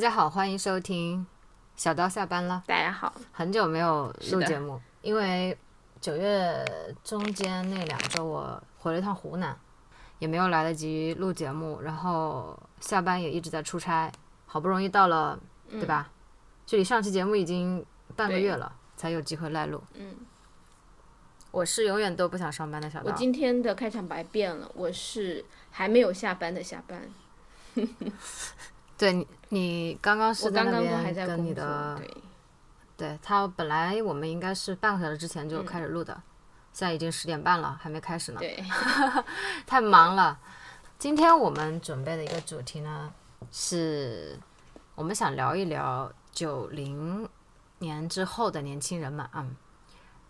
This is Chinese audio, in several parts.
家好，欢迎收听小刀下班了。大家好，很久没有录节目，因为九月中间那两周我回了一趟湖南，也没有来得及录节目，然后下班也一直在出差，好不容易到了，对吧？距离上期节目已经半个月了，才有机会来录。嗯，我是永远都不想上班的小刀。我今天的开场白变了，我是还没有下班的下班，对你，你刚刚是刚在那边跟你的，对，对他本来我们应该是半个小时之前就开始录的，现在已经十点半了，还没开始呢。对，太忙了。今天我们准备的一个主题呢，是我们想聊一聊九零年之后的年轻人们，嗯，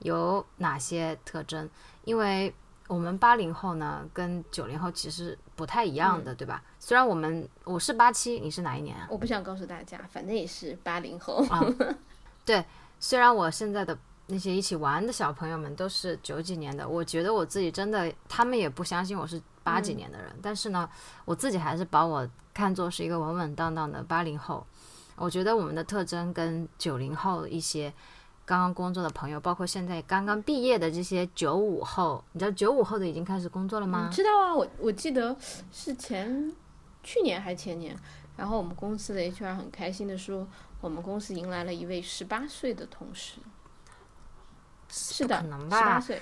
有哪些特征？因为我们八零后呢，跟九零后其实不太一样的，对吧？虽然我们我是八七，你是哪一年啊？我不想告诉大家，反正也是八零后，对虽然我现在的那些一起玩的小朋友们都是九几年的，我觉得我自己真的，他们也不相信我是八几年的人，但是呢，我自己还是把我看作是一个稳稳当当的八零后。我觉得我们的特征跟九零后一些刚刚工作的朋友，包括现在刚刚毕业的这些九五后，你知道九五后的已经开始工作了吗？知道啊，我我记得是前去年还前年，然后我们公司的 HR 很开心的说，我们公司迎来了一位十八岁的同事，是的，可能十八吧？岁，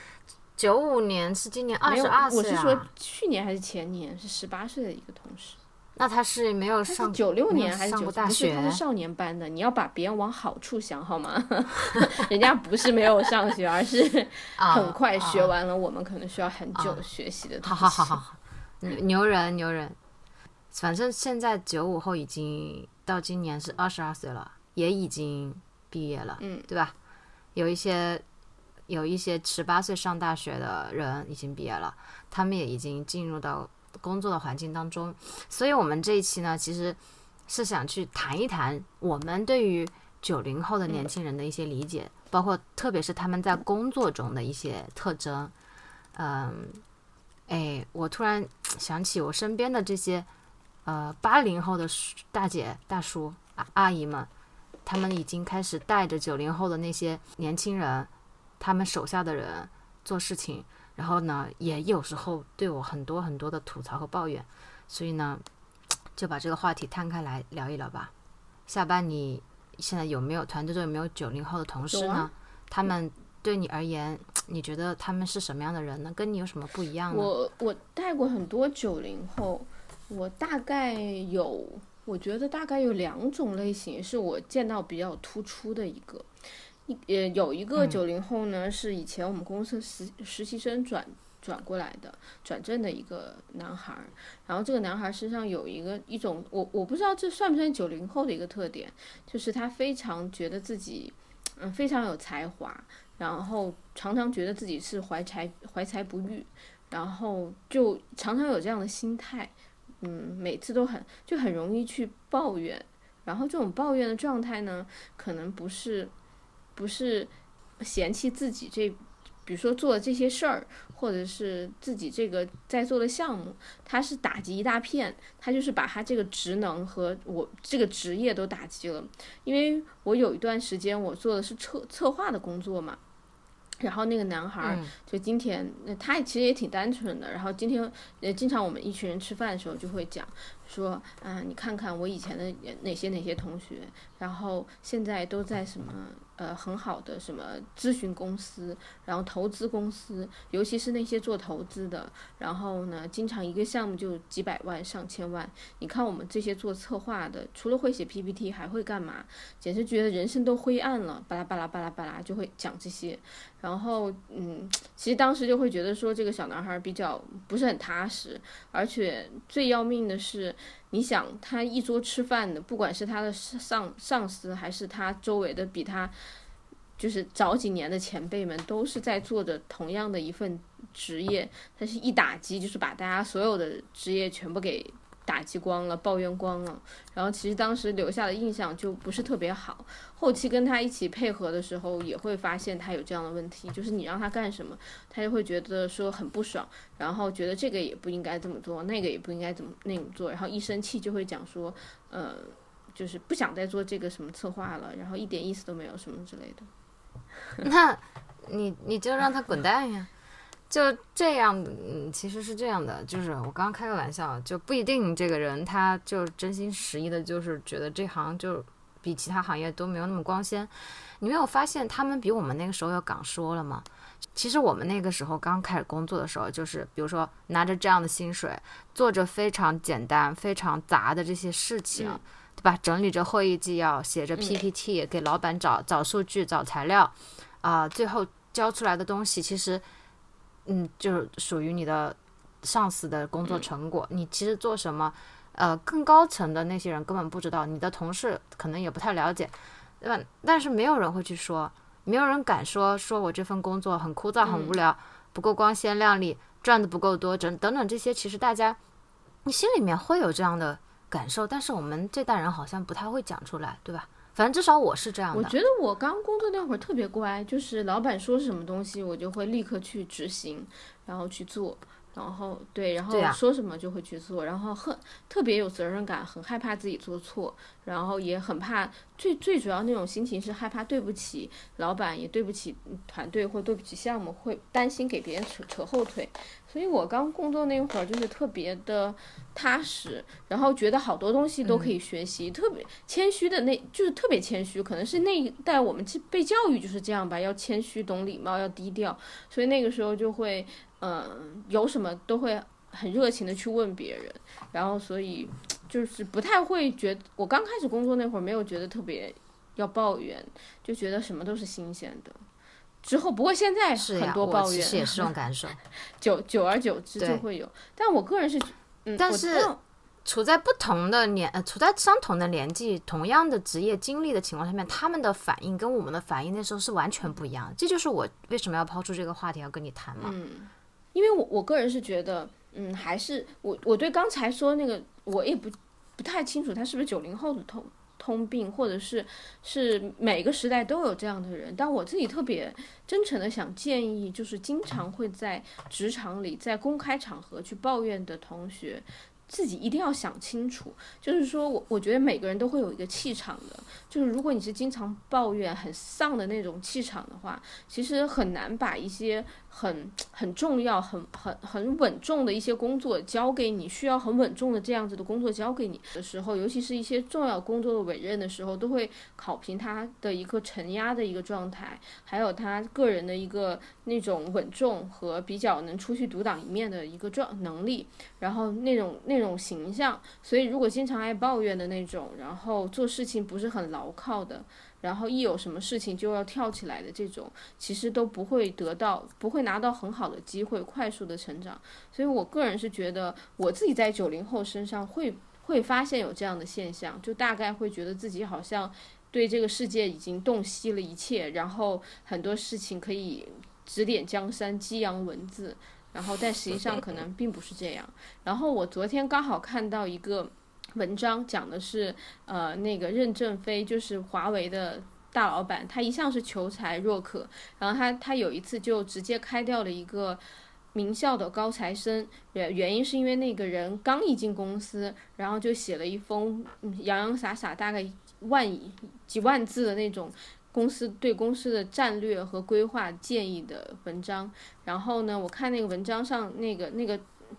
九五年是今年二十二岁我是说啊，去年还是前年是十八岁的一个同事。那他是没有上九六年还是九大不是，他是少年班的。你要把别人往好处想好吗？人家不是没有上学，而是 啊很快啊学完了，我们可能需要很久学习的东西。好好好好牛人牛人，反正现在九五后已经到今年是二十二岁了，也已经毕业了，嗯，对吧？有一些有一些十八岁上大学的人已经毕业了，他们也已经进入到工作的环境当中，所以我们这一期呢，其实是想去谈一谈我们对于九零后的年轻人的一些理解，包括特别是他们在工作中的一些特征，嗯。哎，我突然想起我身边的这些呃八零后的大姐、大叔、阿阿姨们，他们已经开始带着九零后的那些年轻人，他们手下的人做事情，然后呢，也有时候对我很多很多的吐槽和抱怨，所以呢，就把这个话题摊开来聊一聊吧。下班你现在有没有团队中有没有九零后的同事呢？啊他们对你而言，你觉得他们是什么样的人呢？跟你有什么不一样呢？我我带过很多九零后，我大概有，我觉得大概有两种类型是我见到比较突出的一个。一呃，有一个九零后呢，是以前我们公司实实习生转转过来的，转正的一个男孩儿。然后这个男孩儿身上有一个一种，我我不知道这算不算九零后的一个特点，就是他非常觉得自己，嗯，非常有才华，然后常常觉得自己是怀才怀才不遇，然后就常常有这样的心态，嗯，每次都很就很容易去抱怨，然后这种抱怨的状态呢，可能不是不是嫌弃自己这，比如说做的这些事儿，或者是自己这个在做的项目，他是打击一大片，他就是把他这个职能和我这个职业都打击了。因为我有一段时间我做的是策策划的工作嘛，然后那个男孩就今天，那他其实也挺单纯的。然后今天，呃，经常我们一群人吃饭的时候就会讲说，啊，你看看我以前的哪些哪些同学，然后现在都在什么呃很好的什么咨询公司，然后投资公司，尤其是那些做投资的，然后呢，经常一个项目就几百万、上千万。你看我们这些做策划的，除了会写 PPT，还会干嘛？简直觉得人生都灰暗了，巴拉巴拉巴拉巴拉就会讲这些。然后，嗯，其实当时就会觉得说这个小男孩比较不是很踏实，而且最要命的是，你想他一桌吃饭的，不管是他的上上司还是他周围的比他就是早几年的前辈们，都是在做着同样的一份职业，他是一打击就是把大家所有的职业全部给打击光了，抱怨光了。然后其实当时留下的印象就不是特别好。后期跟他一起配合的时候，也会发现他有这样的问题，就是你让他干什么，他就会觉得说很不爽，然后觉得这个也不应该这么做，那个也不应该怎么那么做，然后一生气就会讲说，呃。就是不想再做这个什么策划了，然后一点意思都没有什么之类的。那你你就让他滚蛋呀！就这样，嗯，其实是这样的，就是我刚刚开个玩笑，就不一定这个人他就真心实意的，就是觉得这行就比其他行业都没有那么光鲜。你没有发现他们比我们那个时候要敢说了吗？其实我们那个时候刚开始工作的时候，就是比如说拿着这样的薪水，做着非常简单、非常杂的这些事情，对吧？整理着会议纪要，写着 PPT，给老板找找数据、找材料，啊，最后交出来的东西其实。嗯，就是属于你的上司的工作成果。你其实做什么，呃，更高层的那些人根本不知道，你的同事可能也不太了解，对吧？但是没有人会去说，没有人敢说，说我这份工作很枯燥、很无聊，不够光鲜亮丽，赚的不够多，等等等这些，其实大家你心里面会有这样的感受，但是我们这代人好像不太会讲出来，对吧？反正至少我是这样的。我觉得我刚工作那会儿特别乖，就是老板说什么东西，我就会立刻去执行，然后去做。然后对，然后说什么就会去做，然后很特别有责任感，很害怕自己做错，然后也很怕最最主要那种心情是害怕对不起老板，也对不起团队或对不起项目，会担心给别人扯扯后腿。所以我刚工作那会儿就是特别的踏实，然后觉得好多东西都可以学习，特别谦虚的那就是特别谦虚，可能是那一代我们被教育就是这样吧，要谦虚，懂礼貌，要低调，所以那个时候就会。嗯，有什么都会很热情的去问别人，然后所以就是不太会觉，我刚开始工作那会儿没有觉得特别要抱怨，就觉得什么都是新鲜的。之后不过现在很多抱怨，其实也是这种感受，久久而久之就会有。但我个人是，嗯，但是。处在不同的年，呃，处在相同的年纪、同样的职业经历的情况下面，他们的反应跟我们的反应那时候是完全不一样的。这就是我为什么要抛出这个话题要跟你谈嘛。嗯，因为我我个人是觉得，嗯，还是我我对刚才说那个我也不不太清楚，他是不是九零后的通通病，或者是是每个时代都有这样的人。但我自己特别真诚的想建议，就是经常会在职场里在公开场合去抱怨的同学。自己一定要想清楚，就是说我我觉得每个人都会有一个气场的，就是如果你是经常抱怨、很丧的那种气场的话，其实很难把一些。很很重要、很很很稳重的一些工作交给你，需要很稳重的这样子的工作交给你的时候，尤其是一些重要工作的委任的时候，都会考评他的一个承压的一个状态，还有他个人的一个那种稳重和比较能出去独当一面的一个状能力，然后那种那种形象。所以，如果经常爱抱怨的那种，然后做事情不是很牢靠的。然后一有什么事情就要跳起来的这种，其实都不会得到，不会拿到很好的机会，快速的成长。所以我个人是觉得，我自己在九零后身上会会发现有这样的现象，就大概会觉得自己好像对这个世界已经洞悉了一切，然后很多事情可以指点江山、激扬文字，然后但实际上可能并不是这样。然后我昨天刚好看到一个。文章讲的是，呃，那个任正非就是华为的大老板，他一向是求才若渴，然后他他有一次就直接开掉了一个名校的高材生，原原因是因为那个人刚一进公司，然后就写了一封洋洋洒洒大概万几万字的那种公司对公司的战略和规划建议的文章，然后呢，我看那个文章上那个那个。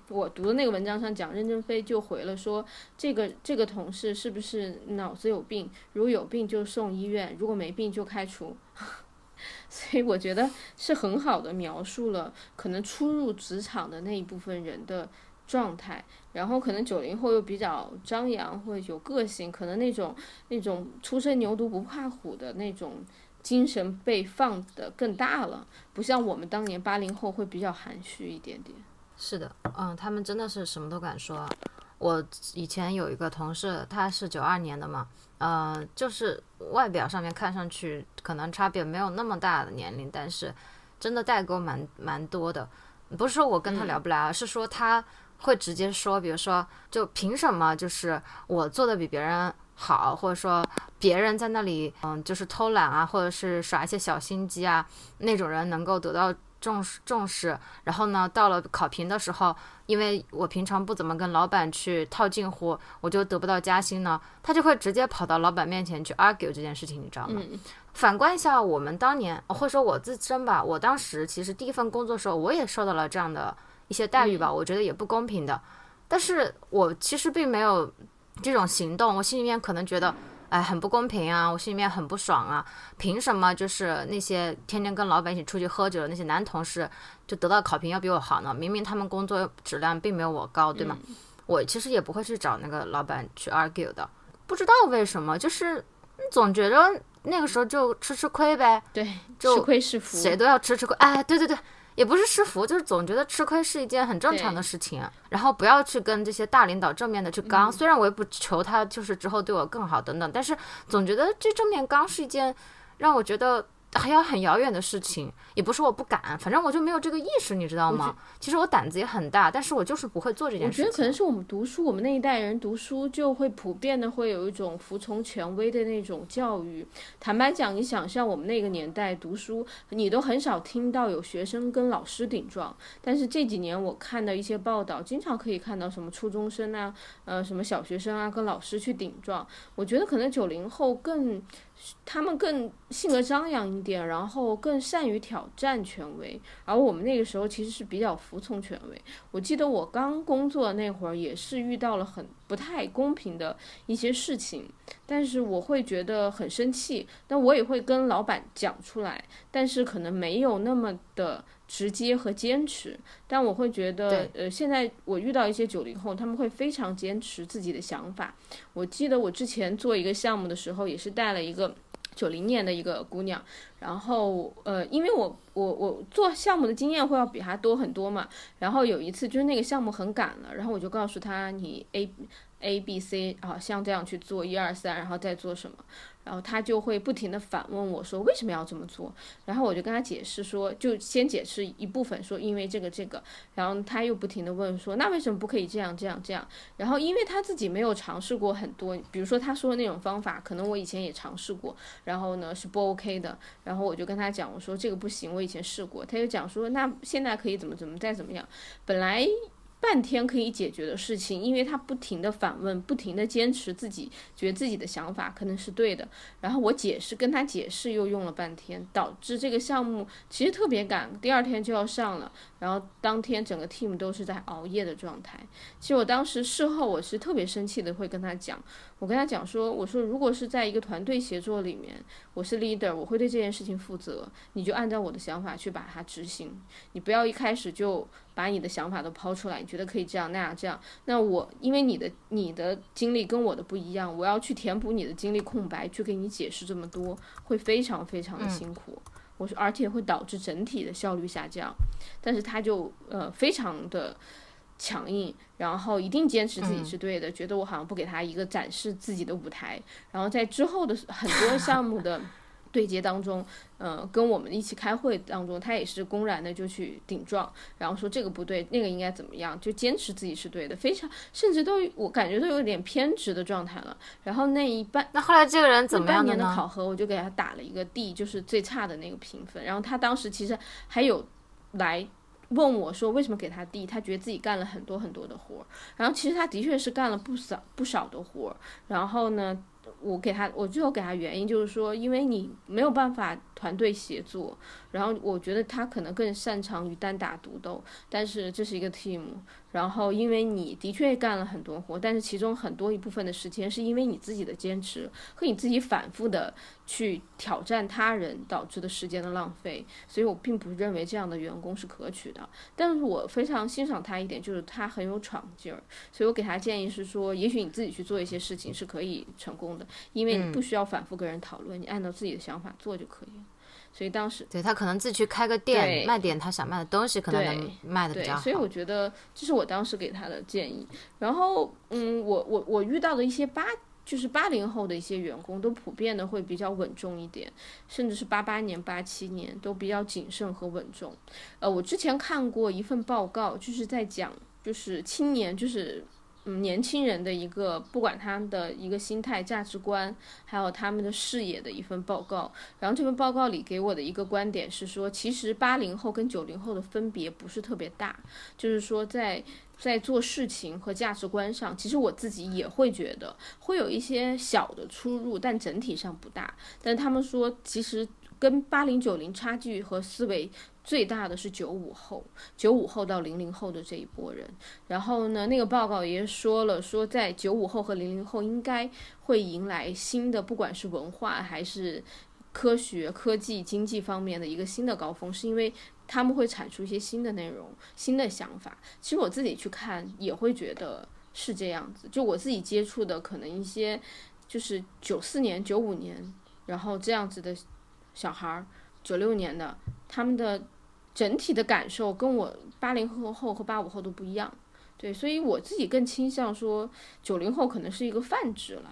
我读的那个文章上讲，任正非就回了说，这个这个同事是不是脑子有病？如果有病就送医院，如果没病就开除。所以我觉得是很好的描述了可能初入职场的那一部分人的状态。然后可能九零后又比较张扬或者有个性，可能那种那种初生牛犊不怕虎的那种精神被放得更大了，不像我们当年八零后会比较含蓄一点点。是的，嗯，他们真的是什么都敢说。我以前有一个同事，他是九二年的嘛，呃，就是外表上面看上去可能差别没有那么大的年龄，但是真的代沟蛮蛮多的。不是说我跟他聊不来，而是说他会直接说，比如说，就凭什么就是我做的比别人好，或者说别人在那里，嗯，就是偷懒啊，或者是耍一些小心机啊，那种人能够得到。重视重视，然后呢，到了考评的时候，因为我平常不怎么跟老板去套近乎，我就得不到加薪呢，他就会直接跑到老板面前去 argue 这件事情，你知道吗？反观一下我们当年，或者说我自身吧，我当时其实第一份工作的时候，我也受到了这样的一些待遇吧，我觉得也不公平的，但是我其实并没有这种行动，我心里面可能觉得。哎，很不公平啊！我心里面很不爽啊！凭什么就是那些天天跟老板一起出去喝酒的那些男同事，就得到考评要比我好呢？明明他们工作质量并没有我高，对吗？我其实也不会去找那个老板去 argue 的。不知道为什么，就是总觉得那个时候就吃吃亏呗。对，吃亏是福，谁都要吃吃亏。哎，对对对。也不是吃福，就是总觉得吃亏是一件很正常的事情，然后不要去跟这些大领导正面的去刚。虽然我也不求他就是之后对我更好等等，但是总觉得这正面刚是一件让我觉得。还要很遥远的事情，也不是我不敢，反正我就没有这个意识，你知道吗？其实我胆子也很大，但是我就是不会做这件事。我觉得可能是我们读书，我们那一代人读书就会普遍的会有一种服从权威的那种教育。坦白讲，你想象我们那个年代读书，你都很少听到有学生跟老师顶撞。但是这几年我看到一些报道，经常可以看到什么初中生啊，呃，什么小学生啊，跟老师去顶撞。我觉得可能九零后更。他们更性格张扬一点，然后更善于挑战权威，而我们那个时候其实是比较服从权威。我记得我刚工作那会儿也是遇到了很不太公平的一些事情，但是我会觉得很生气，但我也会跟老板讲出来，但是可能没有那么的。直接和坚持，但我会觉得，呃，现在我遇到一些九零后，他们会非常坚持自己的想法。我记得我之前做一个项目的时候，也是带了一个九零年的一个姑娘，然后，呃，因为我我我做项目的经验会要比她多很多嘛，然后有一次就是那个项目很赶了，然后我就告诉她，你 A A B C 啊，像这样去做一二三，然后再做什么。然后他就会不停的反问我说为什么要这么做？然后我就跟他解释说，就先解释一部分，说因为这个这个。然后他又不停的问说，那为什么不可以这样这样这样？然后因为他自己没有尝试过很多，比如说他说的那种方法，可能我以前也尝试过，然后呢是不 OK 的。然后我就跟他讲，我说这个不行，我以前试过。他就讲说，那现在可以怎么怎么再怎么样？本来。半天可以解决的事情，因为他不停的反问，不停的坚持自己觉得自己的想法可能是对的，然后我解释跟他解释又用了半天，导致这个项目其实特别赶，第二天就要上了，然后当天整个 team 都是在熬夜的状态。其实我当时事后我是特别生气的，会跟他讲，我跟他讲说，我说如果是在一个团队协作里面，我是 leader，我会对这件事情负责，你就按照我的想法去把它执行，你不要一开始就。把你的想法都抛出来，你觉得可以这样那样这样？那我因为你的你的经历跟我的不一样，我要去填补你的经历空白，去给你解释这么多，会非常非常的辛苦。我说，而且会导致整体的效率下降。但是他就呃非常的强硬，然后一定坚持自己是对的，觉得我好像不给他一个展示自己的舞台。然后在之后的很多项目的。对接当中，呃，跟我们一起开会当中，他也是公然的就去顶撞，然后说这个不对，那个应该怎么样，就坚持自己是对的，非常甚至都我感觉都有点偏执的状态了。然后那一半，那后来这个人怎么样半年的考核，我就给他打了一个 D，就是最差的那个评分。然后他当时其实还有来问我说为什么给他递他觉得自己干了很多很多的活儿。然后其实他的确是干了不少不少的活儿。然后呢？我给他，我最后给他原因就是说，因为你没有办法团队协作，然后我觉得他可能更擅长于单打独斗，但是这是一个 team。然后，因为你的确干了很多活，但是其中很多一部分的时间是因为你自己的坚持和你自己反复的去挑战他人导致的时间的浪费，所以我并不认为这样的员工是可取的。但是我非常欣赏他一点，就是他很有闯劲儿，所以我给他建议是说，也许你自己去做一些事情是可以成功的，因为你不需要反复跟人讨论，你按照自己的想法做就可以了。所以当时对他可能自己去开个店，卖点他想卖的东西，可能能卖的比较好。所以我觉得这是我当时给他的建议。然后，嗯，我我我遇到的一些八就是八零后的一些员工，都普遍的会比较稳重一点，甚至是八八年、八七年都比较谨慎和稳重。呃，我之前看过一份报告，就是在讲就是青年就是嗯年轻人的一个，不管他们的一个心态、价值观，还有他们的视野的一份报告。然后这份报告里给我的一个观点是说，其实八零后跟九零后的分别不是特别大，就是说在在做事情和价值观上，其实我自己也会觉得会有一些小的出入，但整体上不大。但他们说，其实跟八零九零差距和思维。最大的是九五后，九五后到零零后的这一波人。然后呢，那个报告也说了，说在九五后和零零后应该会迎来新的，不管是文化还是科学、科技、经济方面的一个新的高峰，是因为他们会产出一些新的内容、新的想法。其实我自己去看也会觉得是这样子。就我自己接触的，可能一些就是九四年、九五年，然后这样子的小孩儿，九六年的他们的。整体的感受跟我八零后后和八五后都不一样，对，所以我自己更倾向说九零后可能是一个泛指了，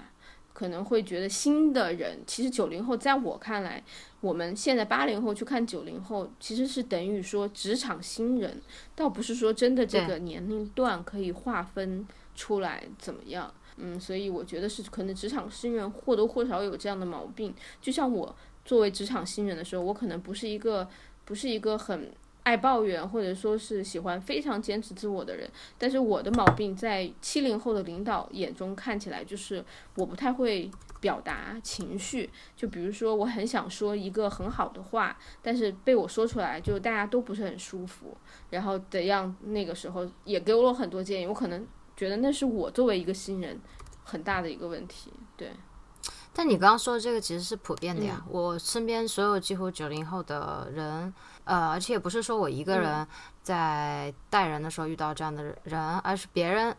可能会觉得新的人，其实九零后在我看来，我们现在八零后去看九零后，其实是等于说职场新人，倒不是说真的这个年龄段可以划分出来怎么样，嗯，所以我觉得是可能职场新人或多或少有这样的毛病，就像我作为职场新人的时候，我可能不是一个。不是一个很爱抱怨，或者说是喜欢非常坚持自我的人。但是我的毛病在七零后的领导眼中看起来就是我不太会表达情绪。就比如说，我很想说一个很好的话，但是被我说出来，就大家都不是很舒服。然后怎样？那个时候也给我了很多建议。我可能觉得那是我作为一个新人很大的一个问题。对。但你刚刚说的这个其实是普遍的呀，我身边所有几乎九零后的人，呃，而且也不是说我一个人在带人的时候遇到这样的人，而是别人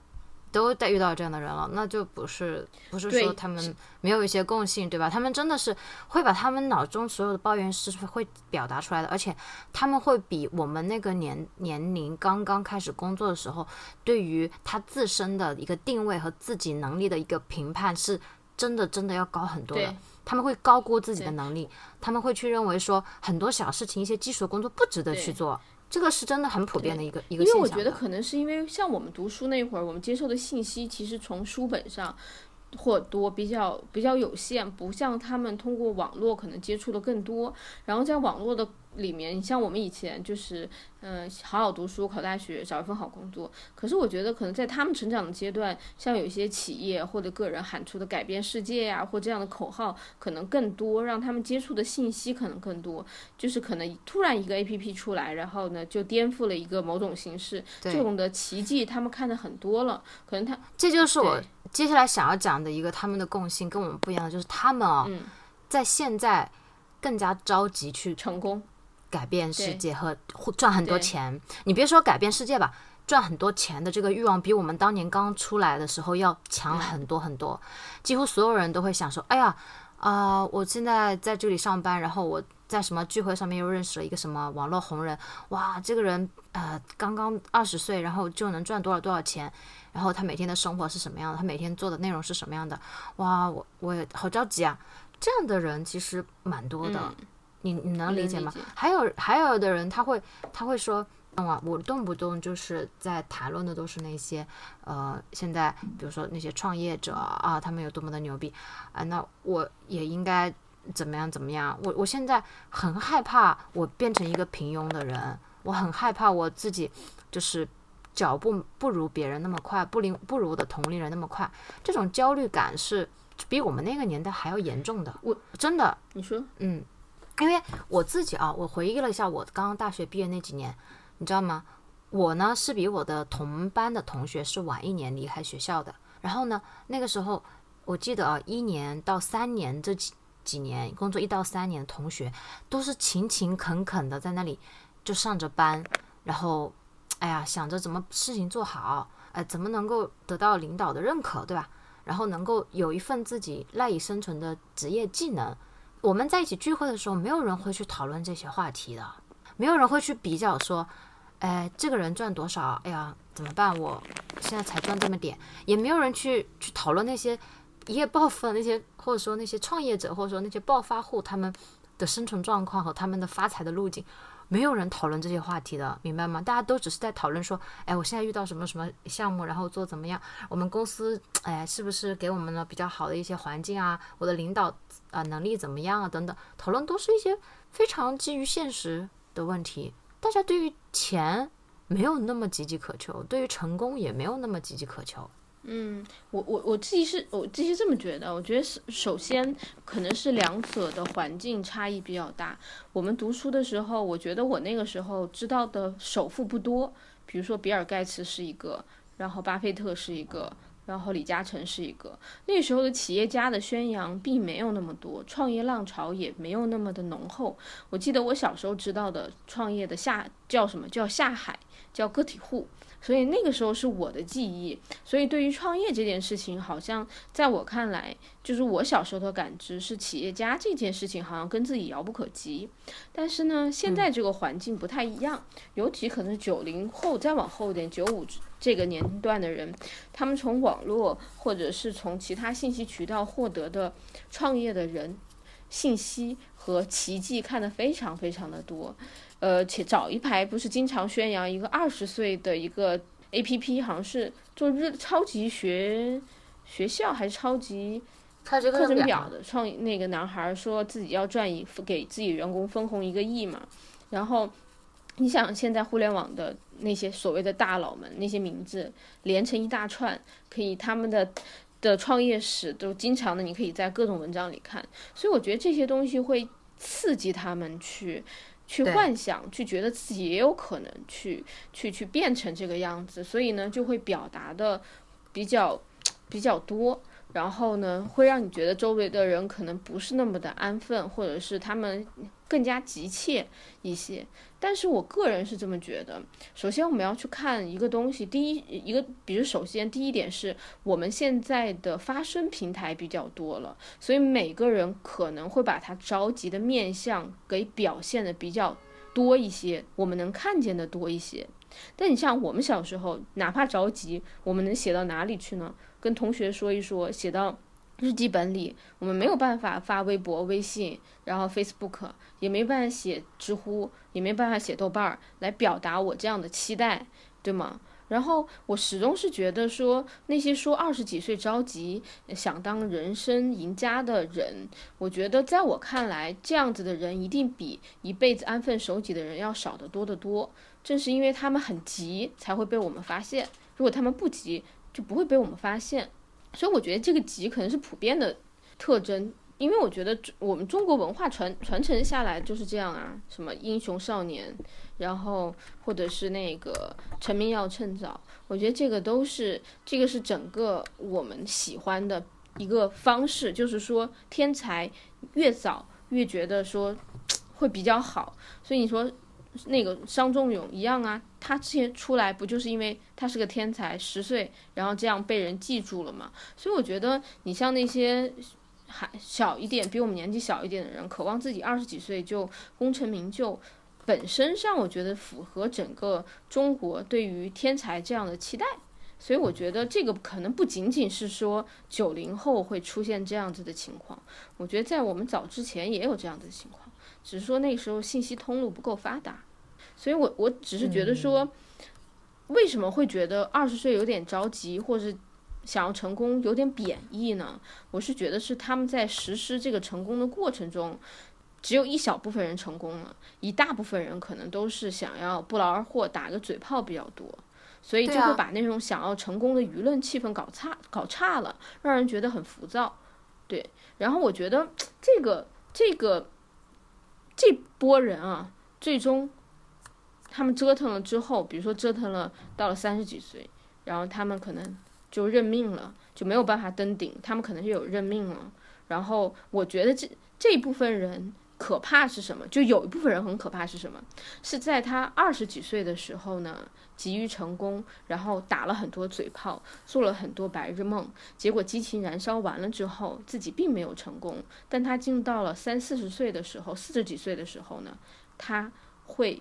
都在遇到这样的人了，那就不是不是说他们没有一些共性，对吧？他们真的是会把他们脑中所有的抱怨是会表达出来的，而且他们会比我们那个年年龄刚刚开始工作的时候，对于他自身的一个定位和自己能力的一个评判是。真的真的要高很多的，他们会高估自己的能力，他们会去认为说很多小事情、一些基础的工作不值得去做，这个是真的很普遍的一个一个现象。因为我觉得可能是因为像我们读书那会儿，我们接受的信息其实从书本上或多比较比较有限，不像他们通过网络可能接触的更多，然后在网络的。里面，你像我们以前就是，嗯，好好读书，考大学，找一份好工作。可是我觉得，可能在他们成长的阶段，像有一些企业或者个人喊出的改变世界呀，或这样的口号，可能更多，让他们接触的信息可能更多。就是可能突然一个 A P P 出来，然后呢，就颠覆了一个某种形式，这种的奇迹，他们看的很多了。可能他这就是我接下来想要讲的一个他们的共性，跟我们不一样的，就是他们啊，在现在更加着急去成功。改变世界和赚很多钱，你别说改变世界吧，赚很多钱的这个欲望比我们当年刚出来的时候要强很多很多。几乎所有人都会想说：“哎呀，啊，我现在在这里上班，然后我在什么聚会上面又认识了一个什么网络红人，哇，这个人呃刚刚二十岁，然后就能赚多少多少钱，然后他每天的生活是什么样的，他每天做的内容是什么样的，哇，我我好着急啊！这样的人其实蛮多的。”你你能理解吗？还有还有的人他会他会说，啊，我动不动就是在谈论的都是那些，呃，现在比如说那些创业者啊，他们有多么的牛逼啊，那我也应该怎么样怎么样？我我现在很害怕我变成一个平庸的人，我很害怕我自己就是脚步不如别人那么快，不灵不如我的同龄人那么快，这种焦虑感是比我们那个年代还要严重的。我真的，你说，嗯。因为我自己啊，我回忆了一下，我刚刚大学毕业那几年，你知道吗？我呢是比我的同班的同学是晚一年离开学校的。然后呢，那个时候我记得啊，一年到三年这几几年工作一到三年的同学，都是勤勤恳恳的在那里就上着班，然后哎呀想着怎么事情做好，哎怎么能够得到领导的认可，对吧？然后能够有一份自己赖以生存的职业技能。我们在一起聚会的时候，没有人会去讨论这些话题的，没有人会去比较说，哎，这个人赚多少？哎呀，怎么办？我现在才赚这么点，也没有人去去讨论那些一夜暴富的那些，或者说那些创业者，或者说那些暴发户他们的生存状况和他们的发财的路径，没有人讨论这些话题的，明白吗？大家都只是在讨论说，哎，我现在遇到什么什么项目，然后做怎么样？我们公司，哎，是不是给我们了比较好的一些环境啊？我的领导啊能力怎么样啊？等等，讨论都是一些非常基于现实的问题。大家对于钱没有那么岌岌可求，对于成功也没有那么岌岌可求。嗯，我我我自己是我自己这么觉得。我觉得是首先可能是两者的环境差异比较大。我们读书的时候，我觉得我那个时候知道的首富不多，比如说比尔盖茨是一个，然后巴菲特是一个，然后李嘉诚是一个。那时候的企业家的宣扬并没有那么多，创业浪潮也没有那么的浓厚。我记得我小时候知道的创业的下叫什么叫下海，叫个体户。所以那个时候是我的记忆，所以对于创业这件事情，好像在我看来，就是我小时候的感知是企业家这件事情好像跟自己遥不可及。但是呢，现在这个环境不太一样，尤其可能九零后再往后一点，九五这个年龄段的人，他们从网络或者是从其他信息渠道获得的创业的人信息和奇迹看得非常非常的多。呃，且早一排不是经常宣扬一个二十岁的一个 A P P，好像是做日超级学学校还是超级课程表的创那个男孩说自己要赚一给自己员工分红一个亿嘛。然后你想现在互联网的那些所谓的大佬们那些名字连成一大串，可以他们的的创业史都经常的你可以在各种文章里看，所以我觉得这些东西会刺激他们去。去幻想，去觉得自己也有可能去去去变成这个样子，所以呢，就会表达的比较比较多。然后呢，会让你觉得周围的人可能不是那么的安分，或者是他们更加急切一些。但是我个人是这么觉得。首先，我们要去看一个东西，第一一个，比如首先第一点是我们现在的发声平台比较多了，所以每个人可能会把他着急的面相给表现的比较多一些，我们能看见的多一些。但你像我们小时候，哪怕着急，我们能写到哪里去呢？跟同学说一说，写到日记本里，我们没有办法发微博、微信，然后 Facebook 也没办法写知乎，也没办法写豆瓣儿来表达我这样的期待，对吗？然后我始终是觉得说，那些说二十几岁着急想当人生赢家的人，我觉得在我看来，这样子的人一定比一辈子安分守己的人要少得多得多。正是因为他们很急，才会被我们发现；如果他们不急，就不会被我们发现，所以我觉得这个急可能是普遍的特征，因为我觉得我们中国文化传传承下来就是这样啊，什么英雄少年，然后或者是那个成名要趁早，我觉得这个都是这个是整个我们喜欢的一个方式，就是说天才越早越觉得说会比较好，所以你说。那个商仲永一样啊，他之前出来不就是因为他是个天才，十岁，然后这样被人记住了嘛？所以我觉得你像那些还小一点，比我们年纪小一点的人，渴望自己二十几岁就功成名就，本身上我觉得符合整个中国对于天才这样的期待。所以我觉得这个可能不仅仅是说九零后会出现这样子的情况，我觉得在我们早之前也有这样的情况。只是说那时候信息通路不够发达，所以我我只是觉得说，为什么会觉得二十岁有点着急，或者想要成功有点贬义呢？我是觉得是他们在实施这个成功的过程中，只有一小部分人成功了，一大部分人可能都是想要不劳而获，打个嘴炮比较多，所以就会把那种想要成功的舆论气氛搞差搞差了，让人觉得很浮躁。对，然后我觉得这个这个。这波人啊，最终他们折腾了之后，比如说折腾了到了三十几岁，然后他们可能就认命了，就没有办法登顶，他们可能就有认命了。然后我觉得这这一部分人。可怕是什么？就有一部分人很可怕是什么？是在他二十几岁的时候呢，急于成功，然后打了很多嘴炮，做了很多白日梦，结果激情燃烧完了之后，自己并没有成功。但他进入到了三四十岁的时候，四十几岁的时候呢，他会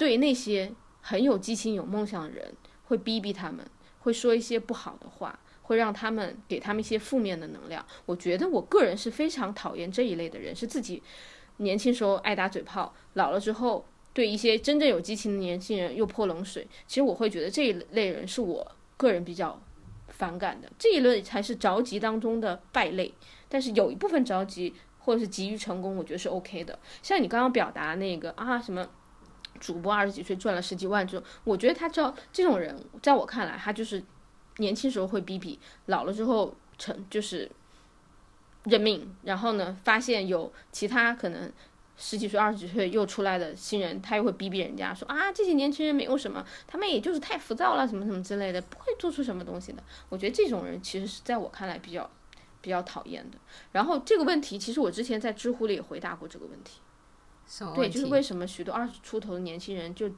对那些很有激情、有梦想的人，会逼逼他们，会说一些不好的话。会让他们给他们一些负面的能量。我觉得我个人是非常讨厌这一类的人，是自己年轻时候爱打嘴炮，老了之后对一些真正有激情的年轻人又泼冷水。其实我会觉得这一类人是我个人比较反感的，这一类才是着急当中的败类。但是有一部分着急或者是急于成功，我觉得是 OK 的。像你刚刚表达那个啊什么。主播二十几岁赚了十几万，这种我觉得他这这种人，在我看来，他就是年轻时候会逼逼，老了之后成就是认命。然后呢，发现有其他可能十几岁、二十几岁又出来的新人，他又会逼逼人家说啊，这些年轻人没有什么，他们也就是太浮躁了，什么什么之类的，不会做出什么东西的。我觉得这种人其实是在我看来比较比较讨厌的。然后这个问题，其实我之前在知乎里也回答过这个问题。对，就是为什么许多二十出头的年轻人就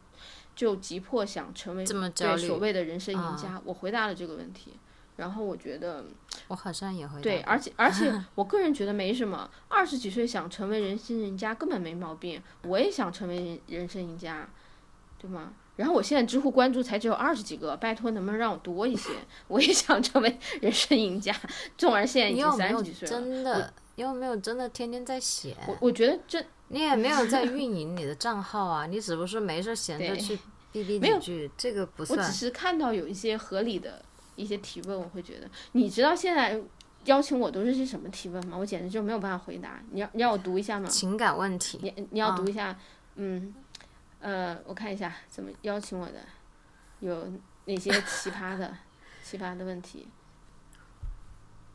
就急迫想成为对所谓的人生赢家？我回答了这个问题，然后我觉得 我好像也会对，而且而 且我个人觉得没什么，二十几岁想成为人生赢家根本没毛病，我也想成为人人生赢家，对吗？然后我现在知乎关注才只有二十几个，拜托能不能让我多一些？我也想成为 人生赢家，纵然现在已经三十几岁了，真的，因为没有真的天天在写，我我觉得这。你也没有在运营你的账号啊，你只不过是没事闲着去哔哔几句，这个不算。我只是看到有一些合理的一些提问，我会觉得，你知道现在邀请我都是些什么提问吗？我简直就没有办法回答。你要你要我读一下吗？情感问题。你你要读一下，嗯，呃，我看一下怎么邀请我的，有哪些奇葩的奇葩的问题？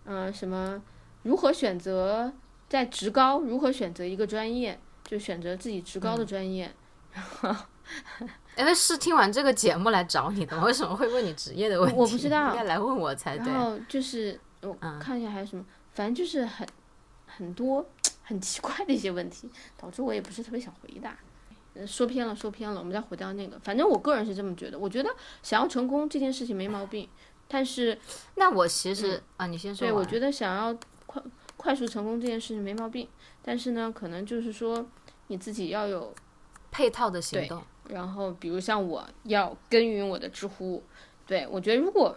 嗯，什么？如何选择在职高？如何选择一个专业？就选择自己职高的专业，然 后，是听完这个节目来找你的，为什么会问你职业的问题？我不知道，应该来问我才对。然后就是我看一下还有什么，反正就是很很多很奇怪的一些问题，导致我也不是特别想回答。说偏了，说偏了，我们再回到那个。反正我个人是这么觉得，我觉得想要成功这件事情没毛病，但是那我其实啊，你先说。对，我觉得想要快快速成功这件事情没毛病。但是呢，可能就是说你自己要有配套的行动。然后，比如像我要耕耘我的知乎，对我觉得如果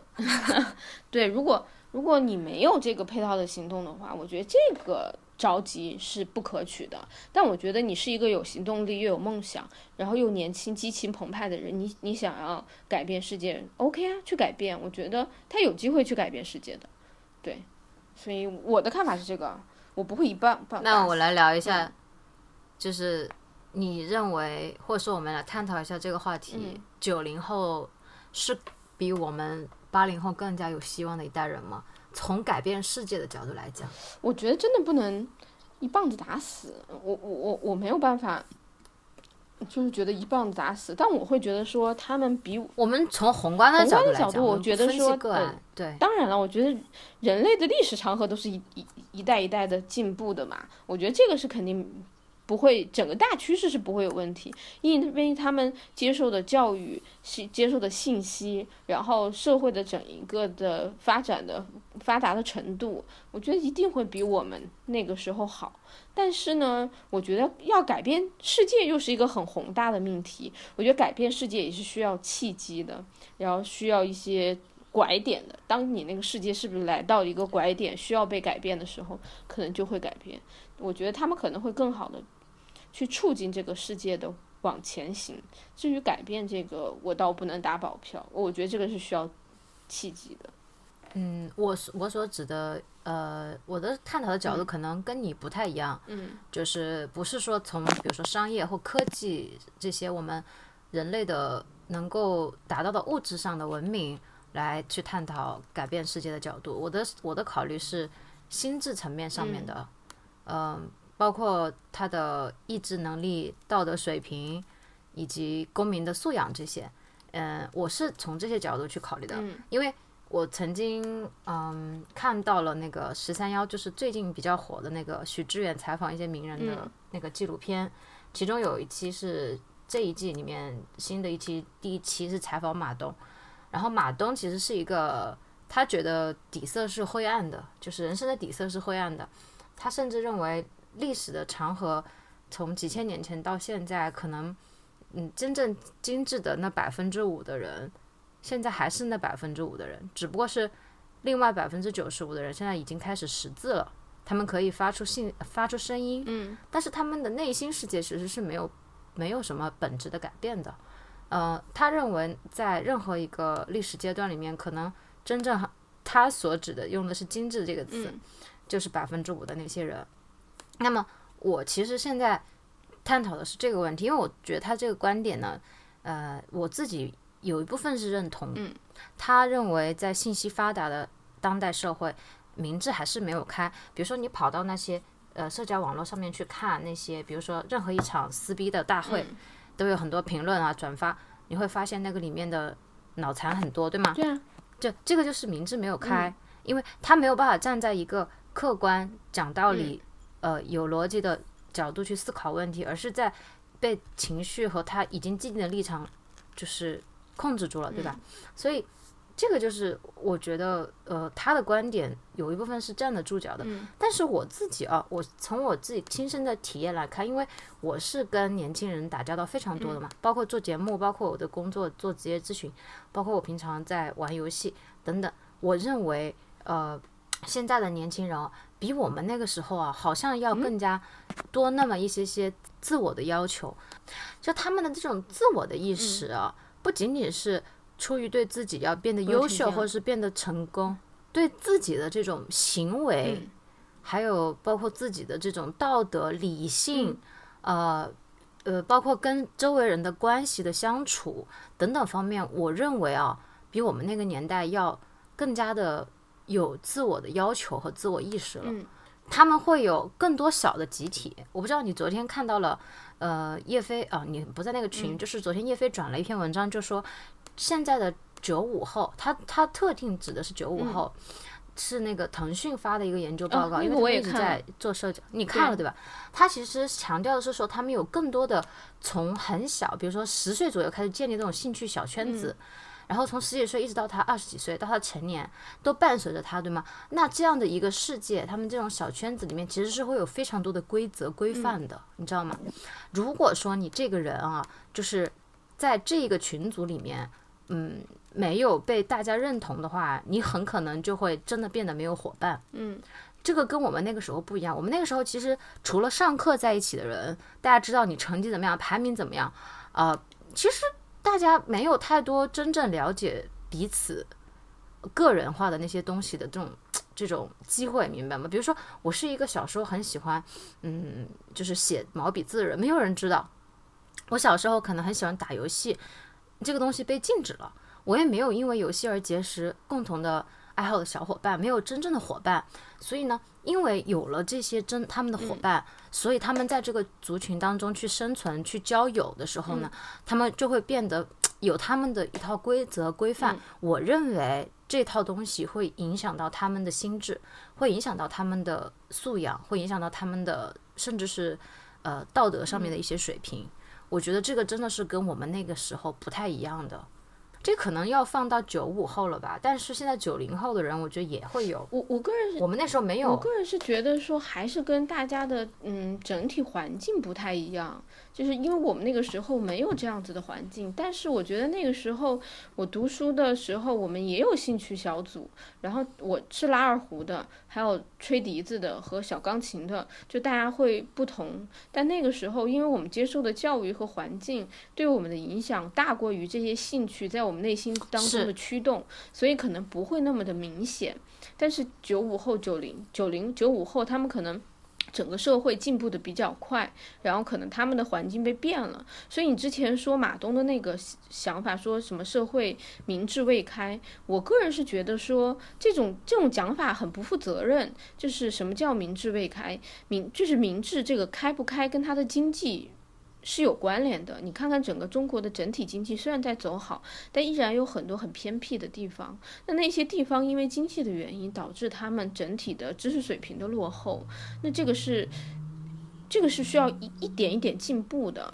对如果如果你没有这个配套的行动的话，我觉得这个着急是不可取的。但我觉得你是一个有行动力又有梦想，然后又年轻、激情澎湃的人，你你想要改变世界，OK 啊，去改变。我觉得他有机会去改变世界的，对。所以我的看法是这个。我不会一半半。那我来聊一下，就是你认为，或者说我们来探讨一下这个话题：九零后是比我们八零后更加有希望的一代人吗？从改变世界的角度来讲，我觉得真的不能一棒子打死。我我我我没有办法。就是觉得一棒子打死，但我会觉得说他们比我们从宏观的角度我觉得说，对，当然了，我觉得人类的历史长河都是一一一代一代的进步的嘛，我觉得这个是肯定。不会，整个大趋势是不会有问题，因为他们接受的教育、是接受的信息，然后社会的整一个的发展的发达的程度，我觉得一定会比我们那个时候好。但是呢，我觉得要改变世界又是一个很宏大的命题。我觉得改变世界也是需要契机的，然后需要一些拐点的。当你那个世界是不是来到一个拐点，需要被改变的时候，可能就会改变。我觉得他们可能会更好的。去促进这个世界的往前行。至于改变这个，我倒不能打保票。我觉得这个是需要契机的。嗯，我我所指的，呃，我的探讨的角度可能跟你不太一样。嗯，就是不是说从比如说商业或科技这些我们人类的能够达到的物质上的文明来去探讨改变世界的角度。我的我的考虑是心智层面上面的，嗯。包括他的意志能力、道德水平以及公民的素养这些，嗯，我是从这些角度去考虑的。因为我曾经嗯看到了那个十三幺，就是最近比较火的那个许知远采访一些名人的那个纪录片，其中有一期是这一季里面新的一期，第一期是采访马东，然后马东其实是一个他觉得底色是灰暗的，就是人生的底色是灰暗的，他甚至认为。历史的长河，从几千年前到现在，可能，嗯，真正精致的那百分之五的人，现在还是那百分之五的人，只不过是另外百分之九十五的人现在已经开始识字了，他们可以发出信、发出声音，嗯，但是他们的内心世界其实是没有没有什么本质的改变的。呃，他认为在任何一个历史阶段里面，可能真正他所指的用的是“精致”这个词，就是百分之五的那些人。那么我其实现在探讨的是这个问题，因为我觉得他这个观点呢，呃，我自己有一部分是认同。嗯，他认为在信息发达的当代社会，明智还是没有开。比如说你跑到那些呃社交网络上面去看那些，比如说任何一场撕逼的大会。都有很多评论啊，转发，你会发现那个里面的脑残很多，对吗？对啊，就这个就是明智没有开，因为他没有办法站在一个客观讲道理、呃有逻辑的角度去思考问题，而是在被情绪和他已经既定的立场就是控制住了，对吧？所以。这个就是我觉得，呃，他的观点有一部分是站得住脚的。但是我自己啊，我从我自己亲身的体验来看，因为我是跟年轻人打交道非常多的嘛，包括做节目，包括我的工作做职业咨询，包括我平常在玩游戏等等。我认为，呃，现在的年轻人比我们那个时候啊，好像要更加多那么一些些自我的要求，就他们的这种自我的意识啊，不仅仅是。出于对自己要变得优秀，或者是变得成功，对自己的这种行为，还有包括自己的这种道德、理性，呃呃，包括跟周围人的关系的相处等等方面，我认为啊，比我们那个年代要更加的有自我的要求和自我意识了。他们会有更多小的集体。我不知道你昨天看到了，呃，叶飞啊，你不在那个群，就是昨天叶飞转了一篇文章，就说。现在的九五后，他他特定指的是九五后，是那个腾讯发的一个研究报告，因为我一直在做社交，你看了对吧？他其实强调的是说，他们有更多的从很小，比如说十岁左右开始建立这种兴趣小圈子，然后从十几岁一直到他二十几岁，到他成年，都伴随着他，对吗？那这样的一个世界，他们这种小圈子里面其实是会有非常多的规则规范的，你知道吗？如果说你这个人啊，就是在这个群组里面。嗯，没有被大家认同的话，你很可能就会真的变得没有伙伴。嗯，这个跟我们那个时候不一样。我们那个时候其实除了上课在一起的人，大家知道你成绩怎么样，排名怎么样，呃，其实大家没有太多真正了解彼此个人化的那些东西的这种这种机会，明白吗？比如说，我是一个小时候很喜欢，嗯，就是写毛笔字的人，没有人知道。我小时候可能很喜欢打游戏。这个东西被禁止了，我也没有因为游戏而结识共同的爱好的小伙伴，没有真正的伙伴。所以呢，因为有了这些真他们的伙伴，所以他们在这个族群当中去生存、去交友的时候呢，他们就会变得有他们的一套规则规范。我认为这套东西会影响到他们的心智，会影响到他们的素养，会影响到他们的甚至是呃道德上面的一些水平。我觉得这个真的是跟我们那个时候不太一样的。这可能要放到九五后了吧，但是现在九零后的人，我觉得也会有。我我个人，我们那时候没有。我个人是觉得说，还是跟大家的嗯整体环境不太一样，就是因为我们那个时候没有这样子的环境。但是我觉得那个时候我读书的时候，我们也有兴趣小组，然后我是拉二胡的，还有吹笛子的和小钢琴的，就大家会不同。但那个时候，因为我们接受的教育和环境对我们的影响大过于这些兴趣，在我。们内心当中的驱动，所以可能不会那么的明显。但是九五后、九零、九零、九五后，他们可能整个社会进步的比较快，然后可能他们的环境被变了。所以你之前说马东的那个想法，说什么社会明智未开，我个人是觉得说这种这种讲法很不负责任。就是什么叫明智未开？明就是明智这个开不开，跟他的经济。是有关联的。你看看整个中国的整体经济虽然在走好，但依然有很多很偏僻的地方。那那些地方因为经济的原因，导致他们整体的知识水平的落后。那这个是，这个是需要一一点一点进步的。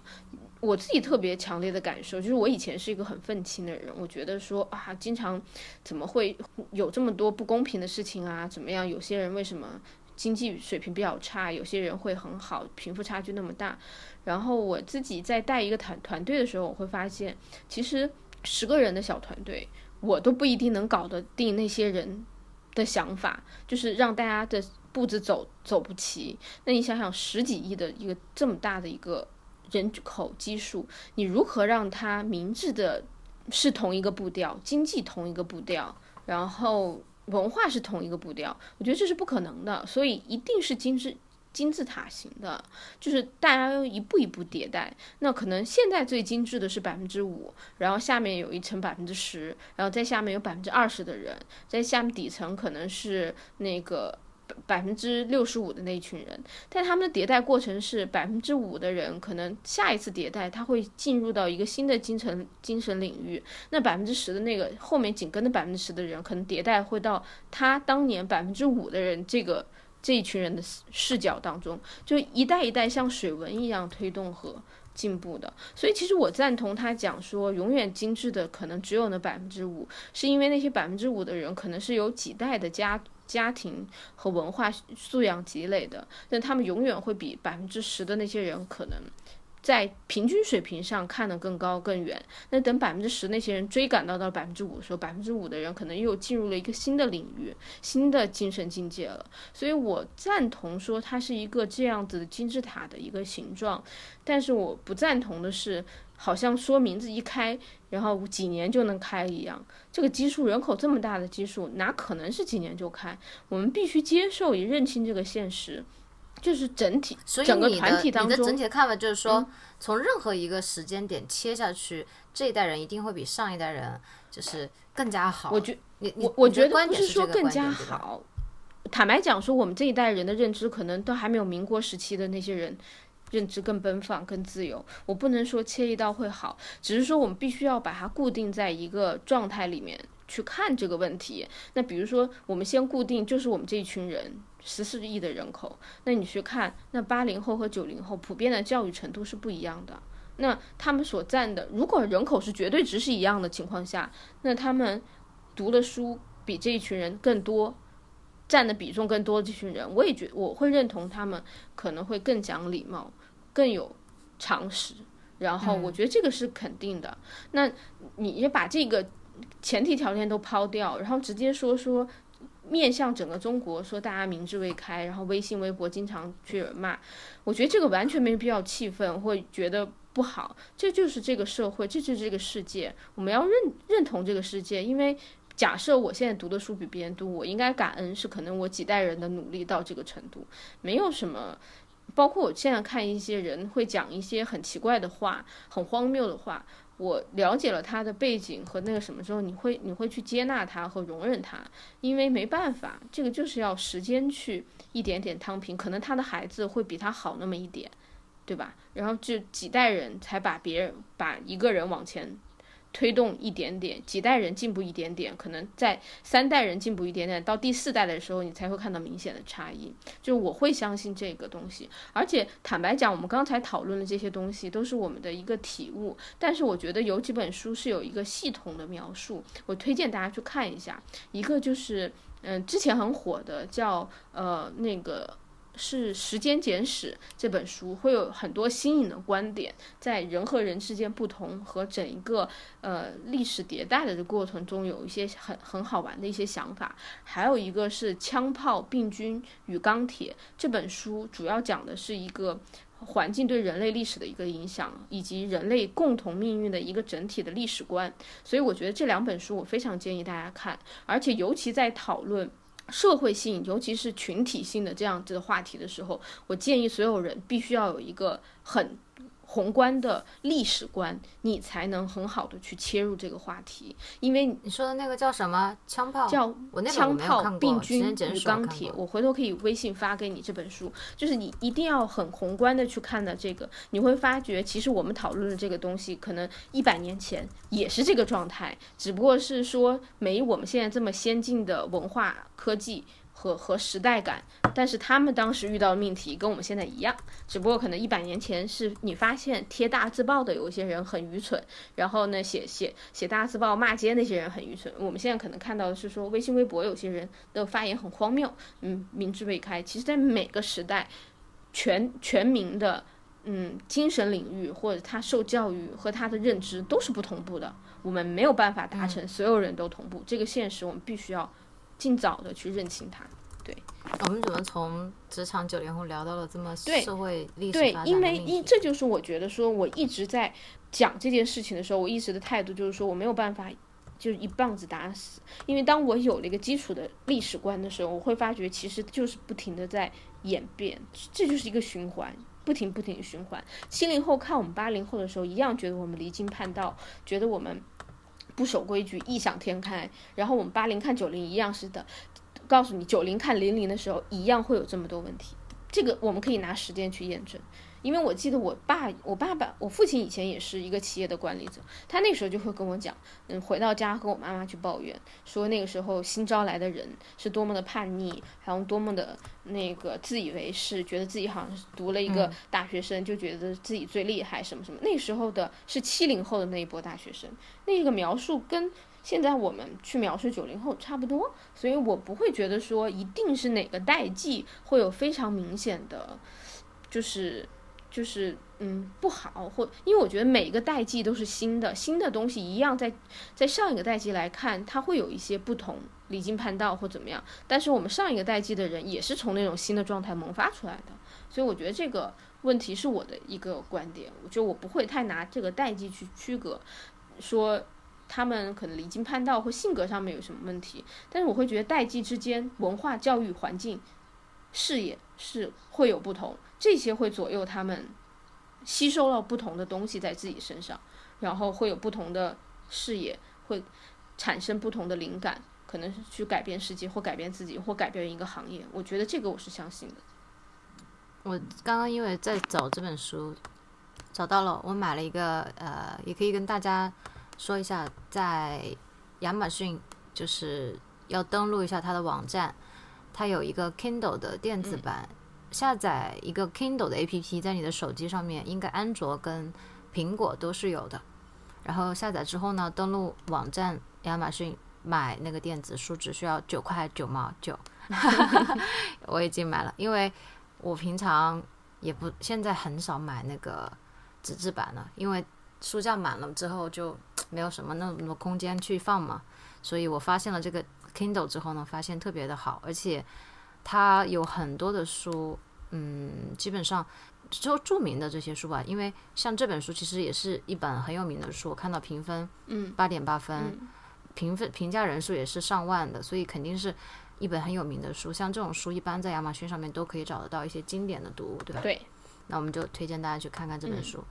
我自己特别强烈的感受就是，我以前是一个很愤青的人，我觉得说啊，经常怎么会有这么多不公平的事情啊？怎么样？有些人为什么？经济水平比较差，有些人会很好，贫富差距那么大。然后我自己在带一个团团队的时候，我会发现，其实十个人的小团队，我都不一定能搞得定那些人的想法，就是让大家的步子走走不齐。那你想想，十几亿的一个这么大的一个人口基数，你如何让它明智的是同一个步调，经济同一个步调，然后文化是同一个步调？我觉得这是不可能的，所以一定是金字。金字塔型的，就是大家要一步一步迭代。那可能现在最精致的是百分之五，然后下面有一层百分之十，然后在下面有百分之二十的人，在下面底层可能是那个百分之六十五的那一群人。但他们的迭代过程是百分之五的人，可能下一次迭代他会进入到一个新的精神精神领域。那百分之十的那个后面紧跟的百分之十的人，可能迭代会到他当年百分之五的人这个。这一群人的视角当中，就一代一代像水文一样推动和进步的。所以，其实我赞同他讲说，永远精致的可能只有那百分之五，是因为那些百分之五的人可能是有几代的家家庭和文化素养积累的，但他们永远会比百分之十的那些人可能。在平均水平上看得更高更远，那等百分之十那些人追赶到到百分之五的时候，百分之五的人可能又进入了一个新的领域、新的精神境界了。所以我赞同说它是一个这样子的金字塔的一个形状，但是我不赞同的是，好像说名字一开，然后几年就能开一样。这个基数人口这么大的基数，哪可能是几年就开？我们必须接受也认清这个现实。就是整体，整个团体当中，你的整体的看法就是说，从任何一个时间点切下去，这一代人一定会比上一代人就是更加好。我觉你我我觉得不是说更加好。坦白讲，说我们这一代人的认知可能都还没有民国时期的那些人认知更奔放、更自由。我不能说切一刀会好，只是说我们必须要把它固定在一个状态里面去看这个问题。那比如说，我们先固定就是我们这一群人。十四亿的人口，那你去看，那八零后和九零后普遍的教育程度是不一样的。那他们所占的，如果人口是绝对值是一样的情况下，那他们读的书比这一群人更多，占的比重更多的这群人，我也觉我会认同他们可能会更讲礼貌，更有常识。然后我觉得这个是肯定的。那你也把这个前提条件都抛掉，然后直接说说。面向整个中国说大家明智未开，然后微信、微博经常去骂，我觉得这个完全没必要气愤或觉得不好，这就是这个社会，这就是这个世界，我们要认认同这个世界。因为假设我现在读的书比别人多，我应该感恩是可能我几代人的努力到这个程度，没有什么。包括我现在看一些人会讲一些很奇怪的话，很荒谬的话。我了解了他的背景和那个什么之后，你会你会去接纳他和容忍他，因为没办法，这个就是要时间去一点点摊平，可能他的孩子会比他好那么一点，对吧？然后就几代人才把别人把一个人往前。推动一点点，几代人进步一点点，可能在三代人进步一点点，到第四代的时候，你才会看到明显的差异。就我会相信这个东西，而且坦白讲，我们刚才讨论的这些东西都是我们的一个体悟。但是我觉得有几本书是有一个系统的描述，我推荐大家去看一下。一个就是，嗯，之前很火的叫呃那个。是《时间简史》这本书会有很多新颖的观点，在人和人之间不同和整一个呃历史迭代的过程中，有一些很很好玩的一些想法。还有一个是《枪炮、病菌与钢铁》这本书，主要讲的是一个环境对人类历史的一个影响，以及人类共同命运的一个整体的历史观。所以我觉得这两本书我非常建议大家看，而且尤其在讨论。社会性，尤其是群体性的这样子的话题的时候，我建议所有人必须要有一个很。宏观的历史观，你才能很好的去切入这个话题。因为你说的那个叫什么枪炮？叫枪炮、病菌与钢铁。我回头可以微信发给你这本书，就是你一定要很宏观的去看的这个，你会发觉其实我们讨论的这个东西，可能一百年前也是这个状态，只不过是说没我们现在这么先进的文化科技。和和时代感，但是他们当时遇到的命题跟我们现在一样，只不过可能一百年前是你发现贴大字报的有一些人很愚蠢，然后呢写写写大字报骂街那些人很愚蠢，我们现在可能看到的是说微信微博有些人的发言很荒谬，嗯，明智未开。其实，在每个时代，全全民的嗯精神领域或者他受教育和他的认知都是不同步的，我们没有办法达成所有人都同步，这个现实我们必须要。尽早的去认清它。对，我们怎么从职场九零后聊到了这么对社会历史对因为的命题因这就是我觉得说我一直在讲这件事情的时候，我一直的态度就是说我没有办法。就是一棒子打死，因为当我有了一个基础的历史观的时候，我会发觉其实就是不停的在演变，这就是一个循环，不停不停的循环。七零后看我们八零后的时候，一样觉得我们离经叛道，觉得我们不守规矩、异想天开。然后我们八零看九零一样是的，告诉你九零看零零的时候，一样会有这么多问题。这个我们可以拿时间去验证。因为我记得我爸、我爸爸、我父亲以前也是一个企业的管理者，他那时候就会跟我讲，嗯，回到家和我妈妈去抱怨，说那个时候新招来的人是多么的叛逆，还有多么的那个自以为是，觉得自己好像是读了一个大学生，就觉得自己最厉害，什么什么。那时候的是七零后的那一波大学生，那个描述跟现在我们去描述九零后差不多，所以我不会觉得说一定是哪个代际会有非常明显的，就是。就是嗯不好，或因为我觉得每一个代际都是新的，新的东西一样在在上一个代际来看，它会有一些不同，离经叛道或怎么样。但是我们上一个代际的人也是从那种新的状态萌发出来的，所以我觉得这个问题是我的一个观点，我觉得我不会太拿这个代际去区隔，说他们可能离经叛道或性格上面有什么问题，但是我会觉得代际之间文化、教育、环境、视野是会有不同。这些会左右他们吸收了不同的东西在自己身上，然后会有不同的视野，会产生不同的灵感，可能是去改变世界，或改变自己，或改变一个行业。我觉得这个我是相信的。我刚刚因为在找这本书，找到了，我买了一个，呃，也可以跟大家说一下，在亚马逊就是要登录一下它的网站，它有一个 Kindle 的电子版。下载一个 Kindle 的 APP，在你的手机上面，应该安卓跟苹果都是有的。然后下载之后呢，登录网站亚马逊买那个电子书，只需要九块九毛九。我已经买了，因为我平常也不现在很少买那个纸质版了，因为书架满了之后就没有什么那么多空间去放嘛。所以我发现了这个 Kindle 之后呢，发现特别的好，而且它有很多的书。嗯，基本上就著名的这些书吧，因为像这本书其实也是一本很有名的书，我看到评分，嗯，八点八分，评分评价人数也是上万的，所以肯定是一本很有名的书。像这种书，一般在亚马逊上面都可以找得到一些经典的读物，对吧？对。那我们就推荐大家去看看这本书。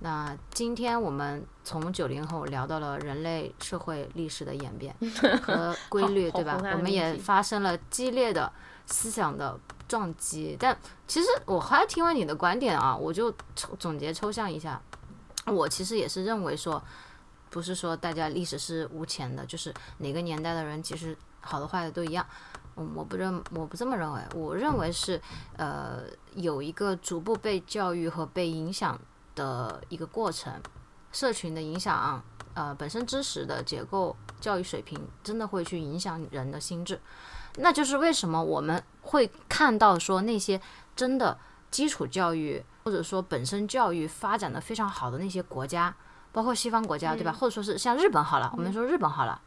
那今天我们从九零后聊到了人类社会历史的演变和规律，对吧？我们也发生了激烈的思想的。撞击，但其实我还听完你的观点啊，我就抽总结抽象一下，我其实也是认为说，不是说大家历史是无钱的，就是哪个年代的人其实好的坏的都一样，嗯，我不认我不这么认为，我认为是呃有一个逐步被教育和被影响的一个过程，社群的影响，呃本身知识的结构、教育水平真的会去影响人的心智。那就是为什么我们会看到说那些真的基础教育或者说本身教育发展的非常好的那些国家，包括西方国家，对吧？或者说是像日本好了，我们说日本好了，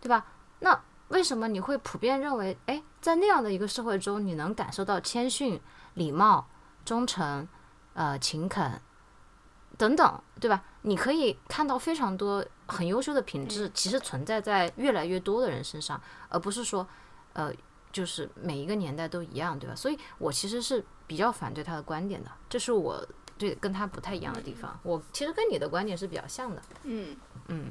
对吧？那为什么你会普遍认为，哎，在那样的一个社会中，你能感受到谦逊、礼貌、忠诚、呃勤恳等等，对吧？你可以看到非常多很优秀的品质，其实存在在越来越多的人身上，而不是说。呃，就是每一个年代都一样，对吧？所以我其实是比较反对他的观点的，这是我对跟他不太一样的地方。我其实跟你的观点是比较像的，嗯嗯，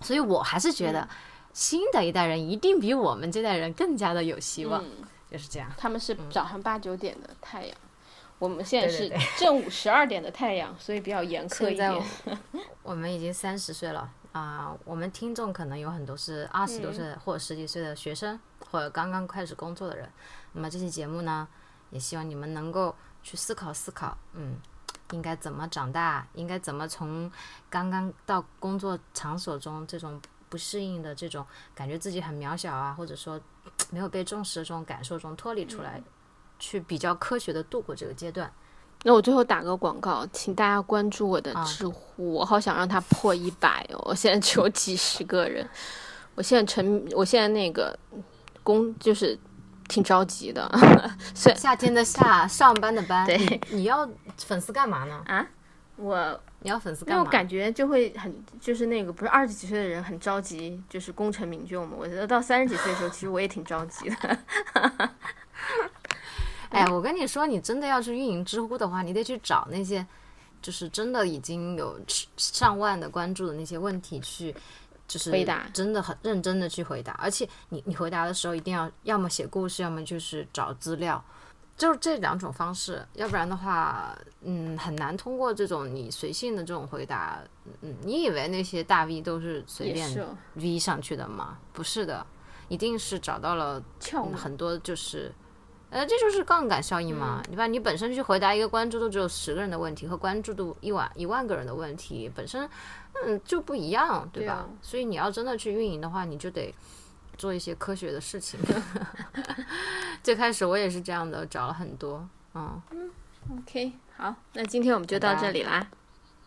所以我还是觉得新的一代人一定比我们这代人更加的有希望，就是这样。他们是早上八九点的太阳，我们现在是正午十二点的太阳，所以比较严苛一点。我们已经三十岁了啊，我们听众可能有很多是二十多岁或者十几岁的学生。或者刚刚开始工作的人，那么这期节目呢，也希望你们能够去思考思考，嗯，应该怎么长大，应该怎么从刚刚到工作场所中这种不适应的这种感觉自己很渺小啊，或者说没有被重视的这种感受中脱离出来，去比较科学的度过这个阶段。那我最后打个广告，请大家关注我的知乎，我好想让它破一百哦，我现在只有几十个人，我现在成，我现在那个。工就是挺着急的。夏天的夏，上班的班。对你你要粉丝干嘛呢？啊，我你要粉丝因为我？感觉就会很，就是那个不是二十几岁的人很着急，就是功成名就嘛。我觉得到三十几岁的时候，其实我也挺着急的。哎，我跟你说，你真的要去运营知乎的话，你得去找那些就是真的已经有上万的关注的那些问题去，就是回答真的很认真的去回答。而且你你回答的时候一定要要么写故事，要么就是找资料，就是这两种方式。要不然的话，嗯，很难通过这种你随性的这种回答。嗯，你以为那些大 V 都是随便 V 上去的吗？不是的，一定是找到了很多就是，呃，这就是杠杆效应嘛。对吧？你本身去回答一个关注度只有十个人的问题和关注度一万一万个人的问题，本身嗯就不一样，对吧？对啊所以你要真的去运营的话，你就得做一些科学的事情。最开始我也是这样的，找了很多，嗯，OK，好，那今天我们就到这里啦。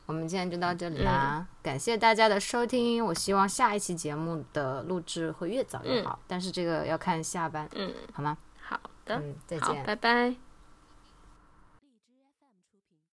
我们今天就到这里啦，感谢大家的收听。我希望下一期节目的录制会越早越好，但是这个要看下班，嗯，好吗？嗯，再好，见。拜拜。